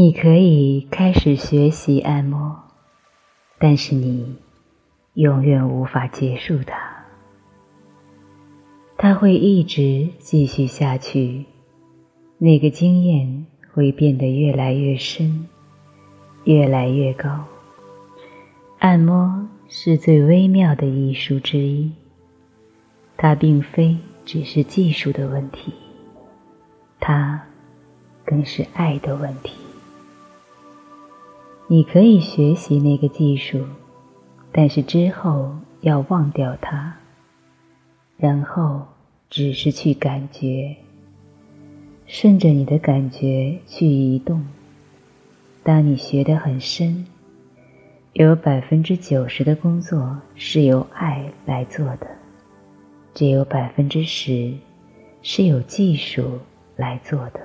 你可以开始学习按摩，但是你永远无法结束它。它会一直继续下去，那个经验会变得越来越深，越来越高。按摩是最微妙的艺术之一，它并非只是技术的问题，它更是爱的问题。你可以学习那个技术，但是之后要忘掉它，然后只是去感觉，顺着你的感觉去移动。当你学得很深，有百分之九十的工作是由爱来做的，只有百分之十是有技术来做的，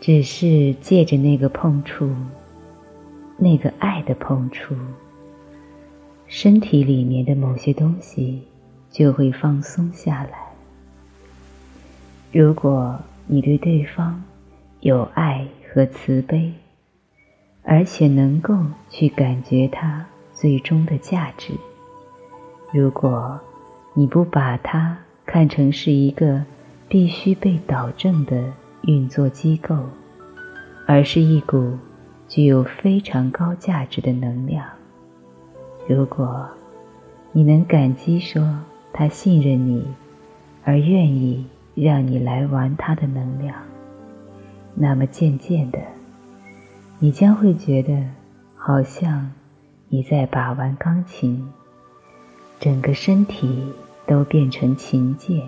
只是借着那个碰触。那个爱的碰触，身体里面的某些东西就会放松下来。如果你对对方有爱和慈悲，而且能够去感觉它最终的价值，如果你不把它看成是一个必须被导正的运作机构，而是一股。具有非常高价值的能量。如果你能感激说他信任你，而愿意让你来玩他的能量，那么渐渐的，你将会觉得好像你在把玩钢琴，整个身体都变成琴键。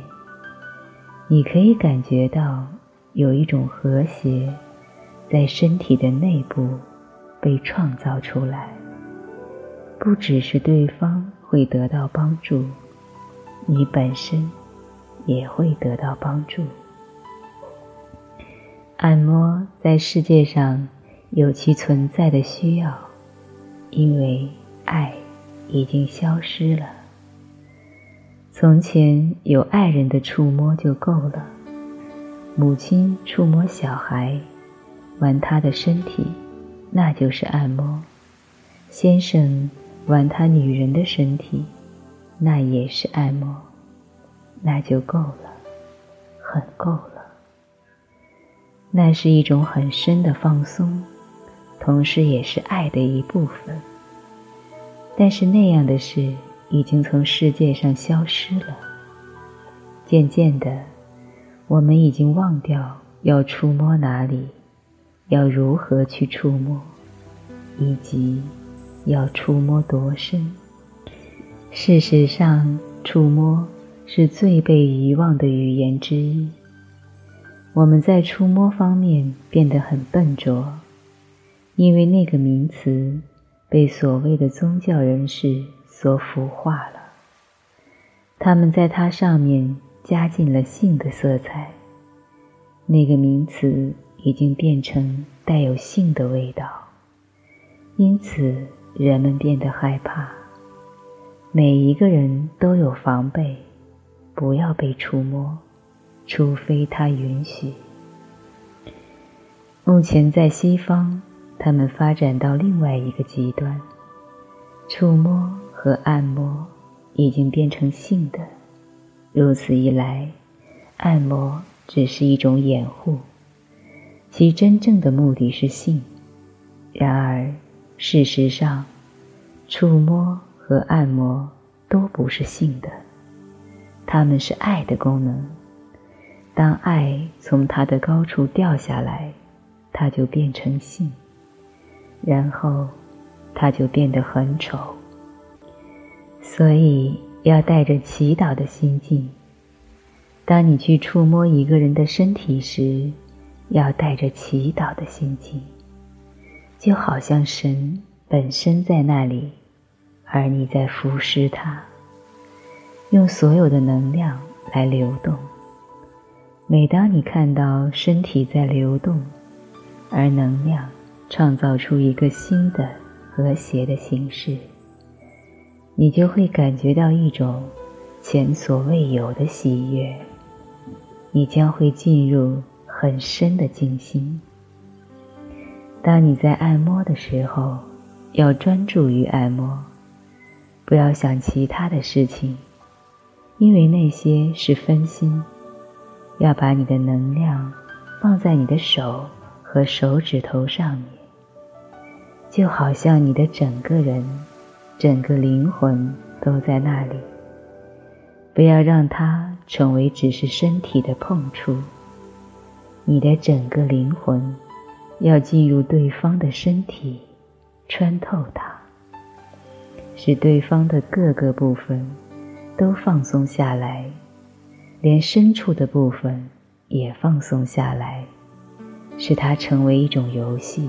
你可以感觉到有一种和谐。在身体的内部被创造出来，不只是对方会得到帮助，你本身也会得到帮助。按摩在世界上有其存在的需要，因为爱已经消失了。从前有爱人的触摸就够了，母亲触摸小孩。玩他的身体，那就是按摩；先生玩他女人的身体，那也是按摩，那就够了，很够了。那是一种很深的放松，同时也是爱的一部分。但是那样的事已经从世界上消失了。渐渐的，我们已经忘掉要触摸哪里。要如何去触摸，以及要触摸多深？事实上，触摸是最被遗忘的语言之一。我们在触摸方面变得很笨拙，因为那个名词被所谓的宗教人士所腐化了。他们在它上面加进了性的色彩。那个名词。已经变成带有性的味道，因此人们变得害怕。每一个人都有防备，不要被触摸，除非他允许。目前在西方，他们发展到另外一个极端，触摸和按摩已经变成性的。如此一来，按摩只是一种掩护。其真正的目的是性，然而，事实上，触摸和按摩都不是性的，它们是爱的功能。当爱从它的高处掉下来，它就变成性，然后，它就变得很丑。所以，要带着祈祷的心境，当你去触摸一个人的身体时。要带着祈祷的心情，就好像神本身在那里，而你在服侍他，用所有的能量来流动。每当你看到身体在流动，而能量创造出一个新的和谐的形式，你就会感觉到一种前所未有的喜悦。你将会进入。很深的静心，当你在按摩的时候，要专注于按摩，不要想其他的事情，因为那些是分心。要把你的能量放在你的手和手指头上面，就好像你的整个人、整个灵魂都在那里。不要让它成为只是身体的碰触，你的整个灵魂要进入对方的身体，穿透它，使对方的各个部分都放松下来。连深处的部分也放松下来，使它成为一种游戏。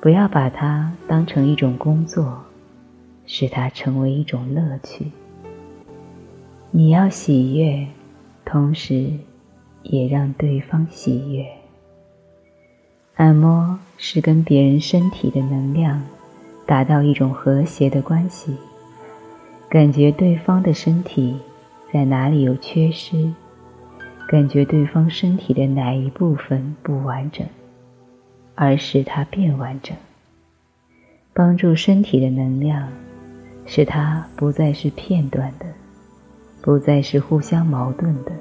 不要把它当成一种工作，使它成为一种乐趣。你要喜悦，同时也让对方喜悦。按摩是跟别人身体的能量达到一种和谐的关系，感觉对方的身体。在哪里有缺失，感觉对方身体的哪一部分不完整，而使它变完整，帮助身体的能量，使它不再是片段的，不再是互相矛盾的。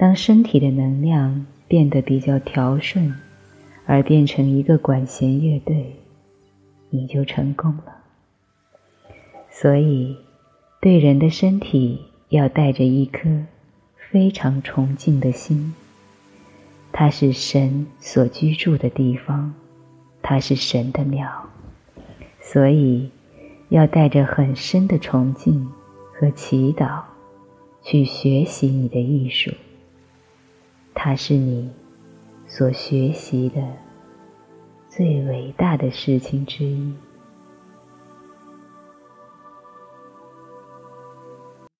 当身体的能量变得比较调顺，而变成一个管弦乐队，你就成功了。所以，对人的身体。要带着一颗非常崇敬的心，它是神所居住的地方，它是神的庙，所以要带着很深的崇敬和祈祷去学习你的艺术。它是你所学习的最伟大的事情之一。